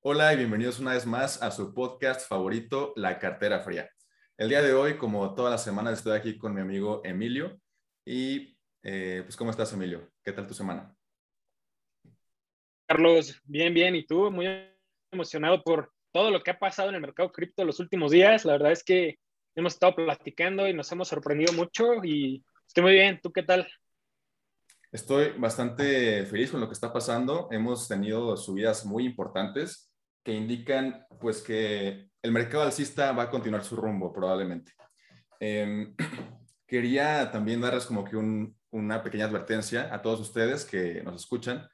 Hola y bienvenidos una vez más a su podcast favorito, La Cartera Fría. El día de hoy, como todas las semanas, estoy aquí con mi amigo Emilio. Y, eh, pues, ¿cómo estás, Emilio? ¿Qué tal tu semana? Carlos, bien, bien. ¿Y tú? Muy emocionado por todo lo que ha pasado en el mercado cripto los últimos días. La verdad es que hemos estado platicando y nos hemos sorprendido mucho y estoy muy bien. ¿Tú qué tal? Estoy bastante feliz con lo que está pasando. Hemos tenido subidas muy importantes que indican pues que el mercado alcista va a continuar su rumbo probablemente. Em, quería también darles como que una pequeña advertencia a todos ustedes que nos escuchan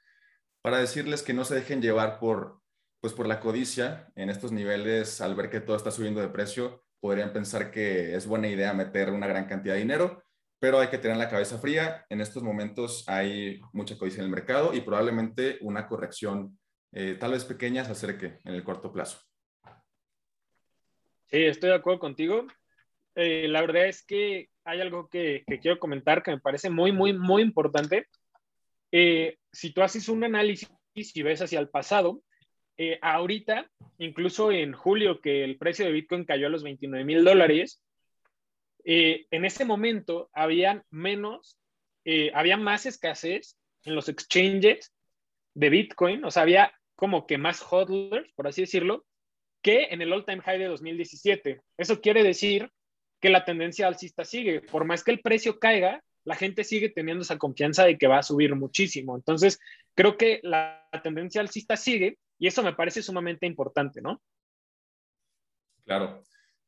para decirles que no se dejen llevar por, pues por la codicia en estos niveles al ver que todo está subiendo de precio. Podrían pensar que es buena idea meter una gran cantidad de dinero, pero hay que tener la cabeza fría. En estos momentos hay mucha codicia en el mercado y probablemente una corrección eh, tal vez pequeñas, acerque en el corto plazo. Sí, estoy de acuerdo contigo. Eh, la verdad es que hay algo que, quiero comentar que me parece muy, muy, muy importante. Eh, si tú haces un análisis y ves hacia el pasado, ahorita, incluso en julio, que el precio de Bitcoin cayó a los 29 mil dólares, en ese momento había menos, había más escasez en los exchanges de Bitcoin, o sea, había como que más hodlers, por así decirlo, que en el all-time high de 2017. Eso quiere decir que la tendencia alcista sigue. Por más que el precio caiga, la gente sigue teniendo esa confianza de que va a subir muchísimo. Entonces, creo que la tendencia alcista sigue y eso me parece sumamente importante, ¿no? Claro.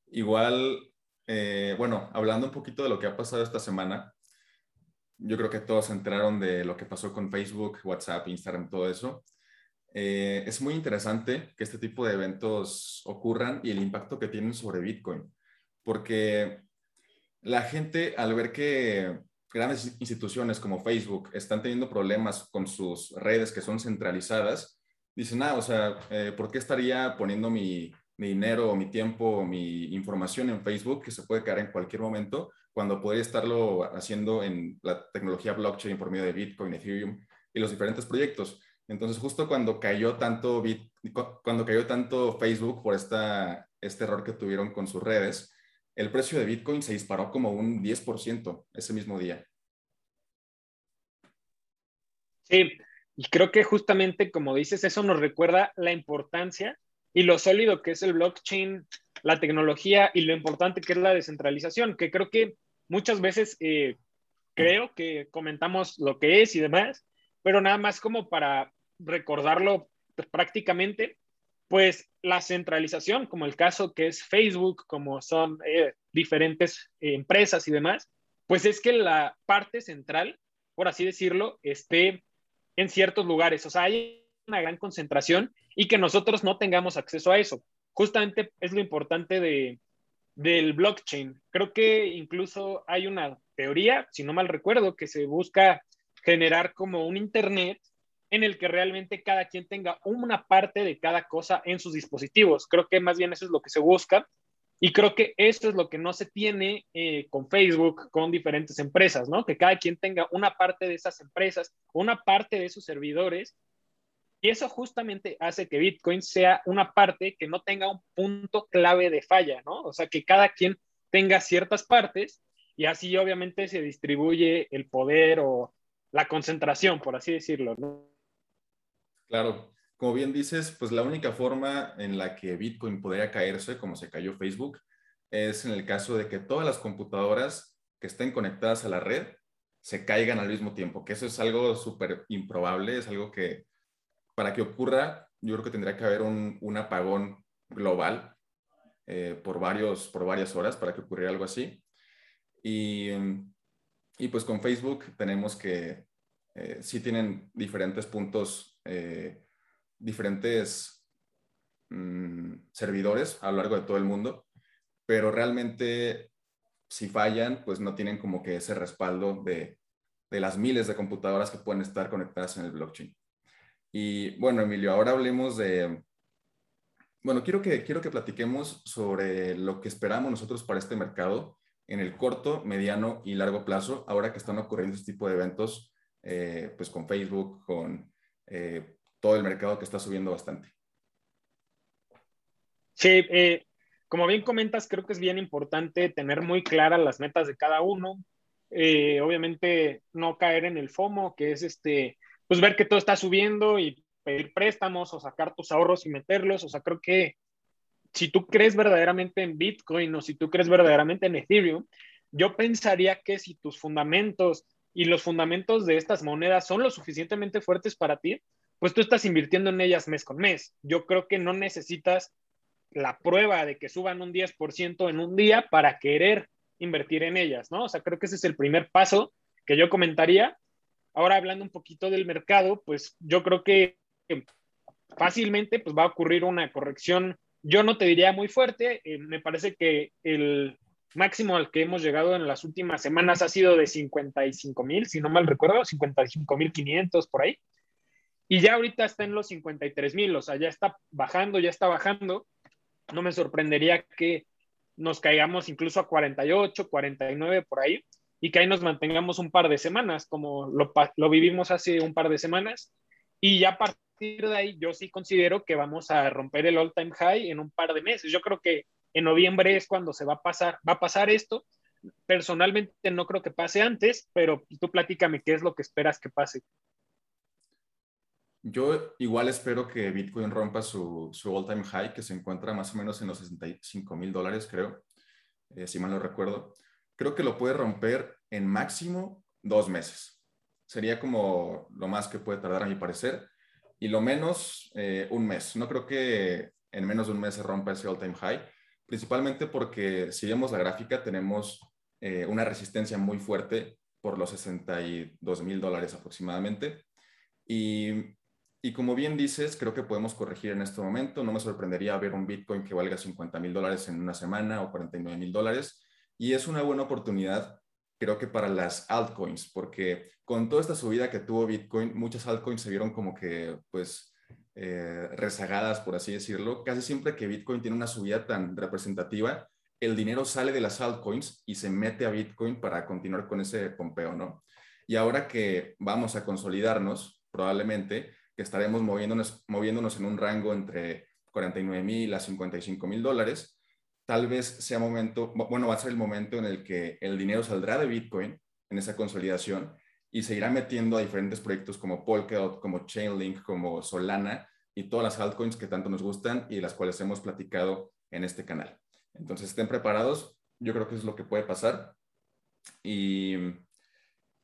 Igual, eh, bueno, hablando un poquito de lo que ha pasado esta semana, yo creo que todos se enteraron de lo que pasó con Facebook, WhatsApp, Instagram, todo eso. Eh, es muy interesante que este tipo de eventos ocurran y el impacto que tienen sobre Bitcoin, porque la gente al ver que grandes instituciones como Facebook están teniendo problemas con sus redes que son centralizadas, dicen, ah, o sea, eh, ¿por qué estaría poniendo mi, mi dinero, mi tiempo, mi información en Facebook que se puede caer en cualquier momento cuando podría estarlo haciendo en la tecnología blockchain por medio de Bitcoin, Ethereum y los diferentes proyectos? Entonces, justo cuando cayó tanto, cuando cayó tanto Facebook por esta, este error que tuvieron con sus redes, el precio de Bitcoin se disparó como un 10% ese mismo día. Sí, y creo que justamente como dices, eso nos recuerda la importancia y lo sólido que es el blockchain, la tecnología y lo importante que es la descentralización, que creo que muchas veces eh, creo que comentamos lo que es y demás, pero nada más como para recordarlo prácticamente, pues la centralización, como el caso que es Facebook, como son eh, diferentes empresas y demás, pues es que la parte central, por así decirlo, esté en ciertos lugares. O sea, hay una gran concentración y que nosotros no tengamos acceso a eso. Justamente es lo importante de, del blockchain. Creo que incluso hay una teoría, si no mal recuerdo, que se busca generar como un Internet en el que realmente cada quien tenga una parte de cada cosa en sus dispositivos. Creo que más bien eso es lo que se busca y creo que eso es lo que no se tiene eh, con Facebook, con diferentes empresas, ¿no? Que cada quien tenga una parte de esas empresas, una parte de sus servidores y eso justamente hace que Bitcoin sea una parte que no tenga un punto clave de falla, ¿no? O sea, que cada quien tenga ciertas partes y así obviamente se distribuye el poder o la concentración, por así decirlo, ¿no? Claro, como bien dices, pues la única forma en la que Bitcoin podría caerse, como se cayó Facebook, es en el caso de que todas las computadoras que estén conectadas a la red se caigan al mismo tiempo, que eso es algo súper improbable, es algo que para que ocurra, yo creo que tendría que haber un, apagón global eh, por, varios, por varias horas para que ocurriera algo así. Y, y pues con Facebook tenemos que eh, sí tienen diferentes puntos eh, diferentes mm, servidores a lo largo de todo el mundo, pero realmente si fallan, pues no tienen como que ese respaldo de, de las miles de computadoras que pueden estar conectadas en el blockchain. Y bueno, Emilio, ahora hablemos de, bueno, quiero que, quiero que platiquemos sobre lo que esperamos nosotros para este mercado en el corto, mediano y largo plazo, ahora que están ocurriendo este tipo de eventos, eh, pues con Facebook, con eh, todo el mercado que está subiendo bastante. Sí, eh, como bien comentas, creo que es bien importante tener muy claras las metas de cada uno. Eh, obviamente no caer en el FOMO, que es este, pues ver que todo está subiendo y pedir préstamos o sacar tus ahorros y meterlos. O sea, creo que si tú crees verdaderamente en Bitcoin o si tú crees verdaderamente en Ethereum, yo pensaría que si tus fundamentos y los fundamentos de estas monedas son lo suficientemente fuertes para ti, pues tú estás invirtiendo en ellas mes con mes. Yo creo que no necesitas la prueba de que suban un 10% en un día para querer invertir en ellas, ¿no? O sea, creo que ese es el primer paso que yo comentaría. Ahora hablando un poquito del mercado, pues yo creo que fácilmente pues va a ocurrir una corrección, yo no te diría muy fuerte, eh, me parece que el máximo al que hemos llegado en las últimas semanas ha sido de 55 mil, si no mal recuerdo, 55 mil 500 por ahí. Y ya ahorita está en los 53 mil, o sea, ya está bajando, ya está bajando no me sorprendería que nos caigamos incluso a 48, 49 por ahí y que ahí nos mantengamos un par de semanas, como lo, lo vivimos hace un par de semanas. Y ya a partir de ahí, yo sí considero que vamos a romper el all-time high en un par de meses. Yo creo que en noviembre es cuando se va a pasar, va a pasar esto. Personalmente no creo que pase antes, pero tú platícame qué es lo que esperas que pase. Yo igual espero que Bitcoin rompa su, su all-time high, que se encuentra más o menos en los 65 mil dólares, creo, eh, si mal no recuerdo. Creo que lo puede romper en máximo dos meses. Sería como lo más que puede tardar, a mi parecer, y lo menos eh, un mes. No creo que en menos de un mes se rompa ese all-time high, principalmente porque si vemos la gráfica, tenemos eh, una resistencia muy fuerte por los 62 mil dólares aproximadamente. Y y como bien dices, creo que podemos corregir en este momento. No me sorprendería ver un Bitcoin que valga 50 mil dólares en una semana o 49 mil dólares. Y es una buena oportunidad, creo que para las altcoins, porque con toda esta subida que tuvo Bitcoin, muchas altcoins se vieron como que, pues, eh, rezagadas, por así decirlo. Casi siempre que Bitcoin tiene una subida tan representativa, el dinero sale de las altcoins y se mete a Bitcoin para continuar con ese pompeo, ¿no? Y ahora que vamos a consolidarnos, probablemente, que estaremos moviéndonos, moviéndonos en un rango entre 49 mil a 55 mil dólares, tal vez sea momento, bueno, va a ser el momento en el que el dinero saldrá de Bitcoin en esa consolidación y se irá metiendo a diferentes proyectos como Polkadot, como Chainlink, como Solana y todas las altcoins que tanto nos gustan y las cuales hemos platicado en este canal. Entonces estén preparados, yo creo que es lo que puede pasar y,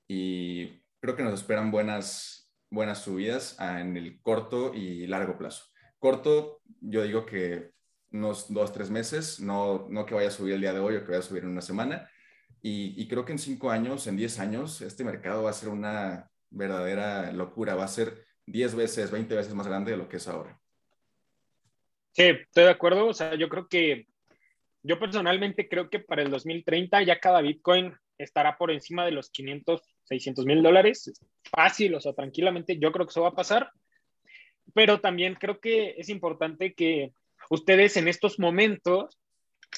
y creo que nos esperan buenas, buenas subidas en el corto y largo plazo. Corto, yo digo que unos dos, tres meses, no, no que vaya a subir el día de hoy o que vaya a subir en una semana. Y, creo que en cinco años, en diez años, este mercado va a ser una verdadera locura, va a ser diez veces, veinte veces más grande de lo que es ahora. Sí, estoy de acuerdo. O sea, yo creo que, yo personalmente creo que para el 2030 ya cada Bitcoin estará por encima de los 500 600 mil dólares, fácil, o sea, tranquilamente, yo creo que eso va a pasar, pero también creo que es importante que ustedes en estos momentos,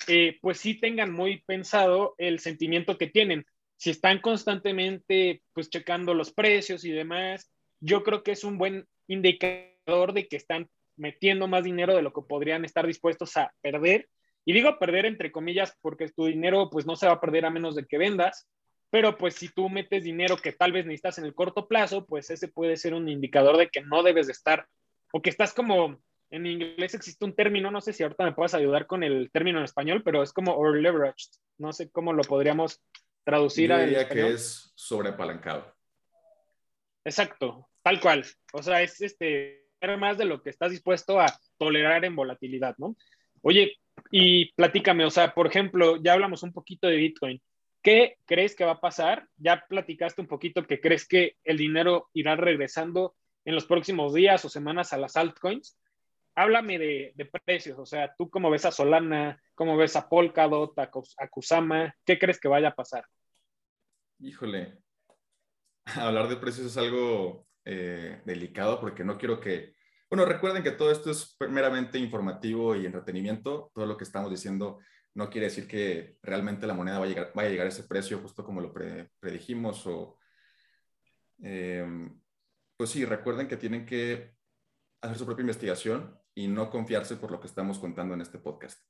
eh, pues sí tengan muy pensado el sentimiento que tienen. Si están constantemente, pues checando los precios y demás, yo creo que es un buen indicador de que están metiendo más dinero de lo que podrían estar dispuestos a perder. Y digo perder entre comillas porque tu dinero pues no se va a perder a menos de que vendas, pero pues si tú metes dinero que tal vez necesitas en el corto plazo, pues ese puede ser un indicador de que no debes de estar, o que estás como, en inglés existe un término, no sé si ahorita me puedes ayudar con el término en español, pero es como over leveraged, no sé cómo lo podríamos traducir Yo diría que es sobreapalancado. Exacto, tal cual. O sea, es este, más de lo que estás dispuesto a tolerar en volatilidad, ¿no? Oye, y platícame, o sea, por ejemplo, ya hablamos un poquito de Bitcoin. ¿Qué crees que va a pasar? Ya platicaste un poquito que crees que el dinero irá regresando en los próximos días o semanas a las altcoins. Háblame de, precios, o sea, tú cómo ves a Solana, cómo ves a Polkadot, a, Kusama, ¿qué crees que vaya a pasar? Híjole, hablar de precios es algo eh, delicado porque no quiero que, bueno, recuerden que todo esto es meramente informativo y entretenimiento, todo lo que estamos diciendo no quiere decir que realmente la moneda vaya a llegar, a, ese precio justo como lo predijimos o... Em, pues sí, recuerden que tienen que hacer su propia investigación y no confiarse por lo que estamos contando en este podcast.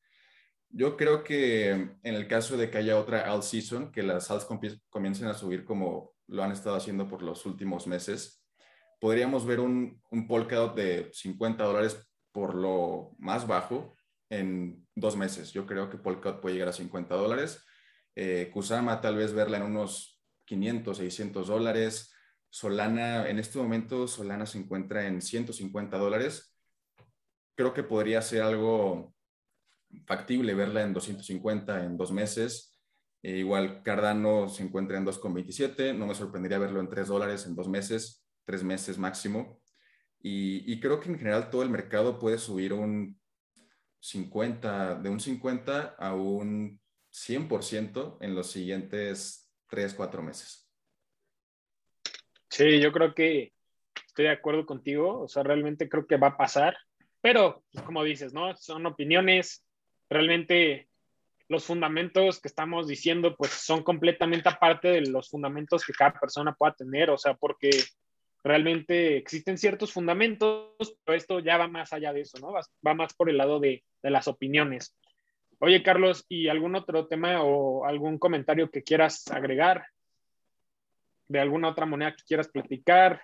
Yo creo que en el caso de que haya otra alt season, que las alts comiencen a subir como lo han estado haciendo por los últimos meses, podríamos ver un, un Polkadot de 50 dólares por lo más bajo en dos meses. Yo creo que Polkadot puede llegar a 50 dólares. Eh, Kusama tal vez verla en unos 500, 600 dólares. Solana, en este momento Solana se encuentra en 150 dólares. Creo que podría ser algo factible verla en 250 en dos meses. Eh, igual Cardano se encuentra en 2,27. No me sorprendería verlo en 3 dólares en dos meses, tres meses máximo. Y, y, creo que en general todo el mercado puede subir un 50, de un 50 a un 100% en los siguientes 3, 4 meses. Sí, yo creo que estoy de acuerdo contigo, o sea, realmente creo que va a pasar, pero pues, como dices, ¿no? Son opiniones, realmente los fundamentos que estamos diciendo pues son completamente aparte de los fundamentos que cada persona pueda tener, o sea, porque realmente existen ciertos fundamentos, pero esto ya va más allá de eso, ¿no? Va, más por el lado de, de, las opiniones. Oye, Carlos, ¿y algún otro tema o algún comentario que quieras agregar? de alguna otra moneda que quieras platicar,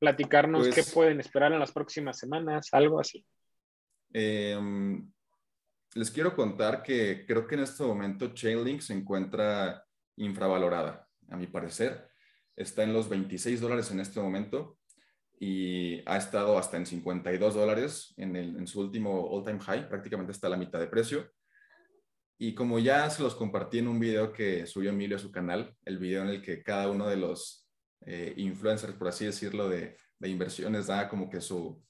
platicarnos qué pues pueden esperar en las próximas semanas, algo así. Em, les quiero contar que creo que en este momento Chainlink se encuentra infravalorada, a mi parecer. Está en los 26 dólares en este momento y ha estado hasta en 52 dólares en, en su último all-time high, prácticamente está a la mitad de precio. Y como ya se los compartí en un video que subió Emilio a su canal, el video en el que cada uno de los eh, influencers, por así decirlo, de, de, inversiones da como que su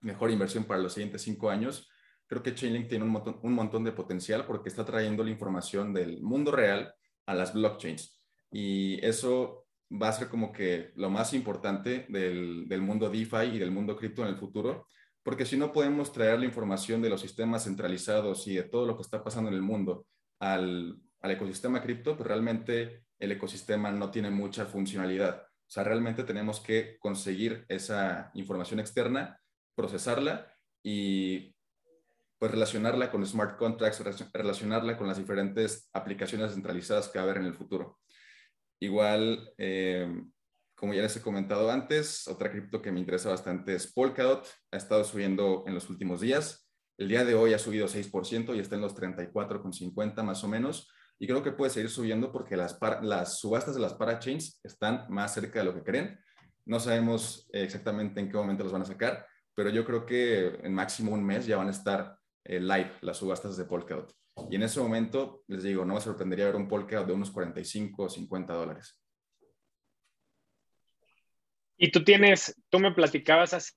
mejor inversión para los siguientes cinco años, creo que Chainlink tiene un montón, un montón de potencial porque está trayendo la información del mundo real a las blockchains. Y eso va a ser como que lo más importante del, del mundo DeFi y del mundo cripto en el futuro, porque si no podemos traer la información de los sistemas centralizados y de todo lo que está pasando en el mundo al, ecosistema cripto, pues realmente el ecosistema no tiene mucha funcionalidad. O sea, realmente tenemos que conseguir esa información externa, procesarla y pues relacionarla con smart contracts, relacionarla con las diferentes aplicaciones centralizadas que va a haber en el futuro. Igual, eh, como ya les he comentado antes, otra cripto que me interesa bastante es Polkadot. Ha estado subiendo en los últimos días. El día de hoy ha subido 6% y está en los 34,50 más o menos. Y creo que puede seguir subiendo porque las, las subastas de las parachains están más cerca de lo que creen. No sabemos exactamente en qué momento las van a sacar, pero yo creo que en máximo un mes ya van a estar eh, live las subastas de Polkadot. Y en ese momento, les digo, no me sorprendería ver un Polkadot de unos 45 o 50 dólares. Y tú tienes, tú me platicabas hace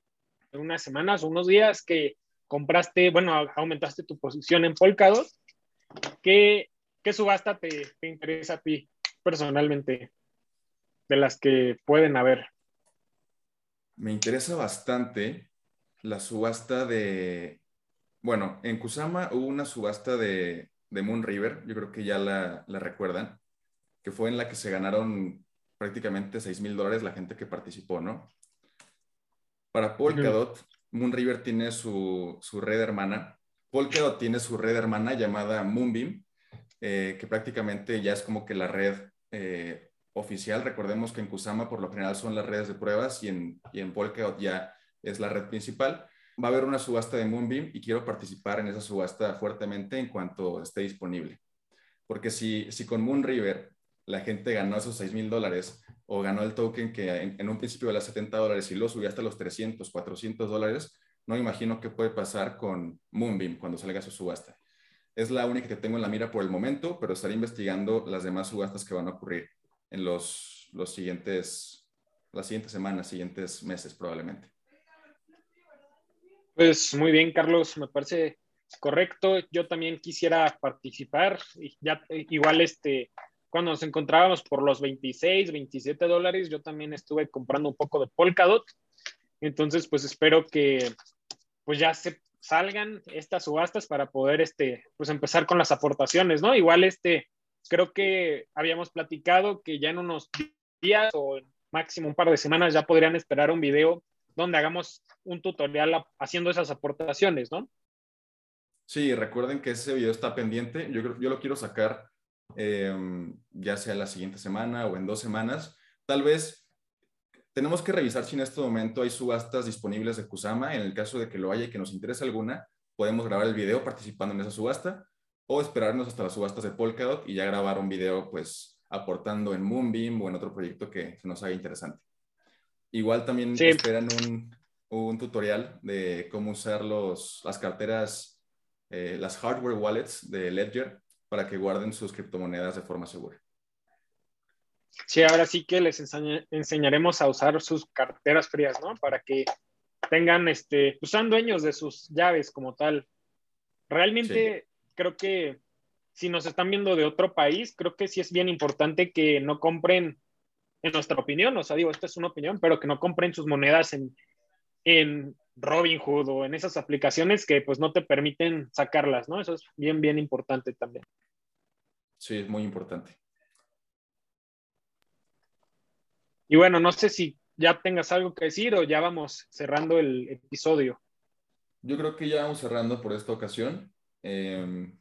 unas semanas o unos días que compraste, bueno, aumentaste tu posición en Polkadot. ¿Qué, qué subasta te, te interesa a ti personalmente de las que pueden haber? Me interesa bastante la subasta de, bueno, en Kusama hubo una subasta de, de Moon River, yo creo que ya la, la, recuerdan, que fue en la que se ganaron prácticamente 6 mil dólares la gente que participó, ¿no? Para Polkadot, Moonriver tiene su, su, red hermana. Polkadot tiene su red hermana llamada Moonbeam, eh, que prácticamente ya es como que la red eh, oficial. Recordemos que en Kusama por lo general son las redes de pruebas y en, y en Polkadot ya es la red principal. Va a haber una subasta de Moonbeam y quiero participar en esa subasta fuertemente en cuanto esté disponible. Porque si, si con Moonriver la gente ganó esos 6 mil dólares o ganó el token que en, un principio las 70 dólares y lo subió hasta los 300, 400 dólares, no imagino qué puede pasar con Moonbeam cuando salga su subasta. Es la única que tengo en la mira por el momento, pero estaré investigando las demás subastas que van a ocurrir en los, los siguientes, las siguientes semanas, siguientes meses probablemente. Pues muy bien, Carlos, me parece correcto. Yo también quisiera participar. Ya, igual este, cuando nos encontrábamos por los 26, 27 dólares, yo también estuve comprando un poco de Polkadot. Entonces, pues espero que pues ya se salgan estas subastas para poder este, pues empezar con las aportaciones, ¿no? Igual este, creo que habíamos platicado que ya en unos días o máximo un par de semanas ya podrían esperar un video donde hagamos un tutorial haciendo esas aportaciones, ¿no? Sí, recuerden que ese video está pendiente. Yo, yo lo quiero sacar em, ya sea la siguiente semana o en dos semanas. Tal vez tenemos que revisar si en este momento hay subastas disponibles de Kusama. En el caso de que lo haya y que nos interese alguna, podemos grabar el video participando en esa subasta o esperarnos hasta las subastas de Polkadot y ya grabar un video pues aportando en Moonbeam o en otro proyecto que nos haga interesante. Igual también esperan un, un, tutorial de cómo usar los, las carteras, eh, las hardware wallets de Ledger para que guarden sus criptomonedas de forma segura. Sí, ahora sí que les enseñaremos a usar sus carteras frías, ¿no? Para que tengan, este, pues sean dueños de sus llaves como tal. Realmente creo que si nos están viendo de otro país, creo que sí es bien importante que no compren, en nuestra opinión, o sea, digo, esta es una opinión, pero que no compren sus monedas en, en Robinhood o en esas aplicaciones que pues no te permiten sacarlas, ¿no? Eso es bien, bien importante también. Sí, es muy importante. Y bueno, no sé si ya tengas algo que decir o ya vamos cerrando el episodio. Yo creo que ya vamos cerrando por esta ocasión. Em,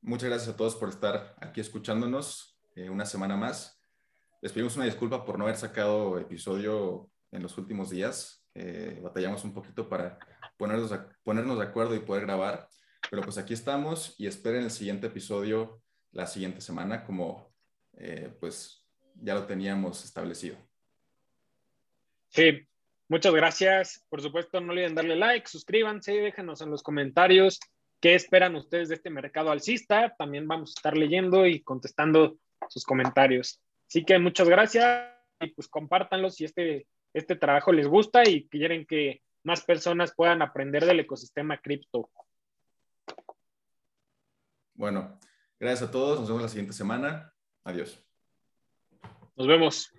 muchas gracias a todos por estar aquí escuchándonos eh, una semana más. Les pedimos una disculpa por no haber sacado episodio en los últimos días. Eh, batallamos un poquito para ponernos, ponernos de acuerdo y poder grabar. Pero pues aquí estamos y esperen el siguiente episodio la siguiente semana como eh, pues ya lo teníamos establecido. Sí, muchas gracias. Por supuesto, no olviden darle like, suscríbanse, déjenos en los comentarios qué esperan ustedes de este mercado alcista. También vamos a estar leyendo y contestando sus comentarios. Así que muchas gracias y pues compártanlo si este, este trabajo les gusta y quieren que más personas puedan aprender del ecosistema cripto. Bueno, gracias a todos. Nos vemos la siguiente semana. Adiós. Nos vemos.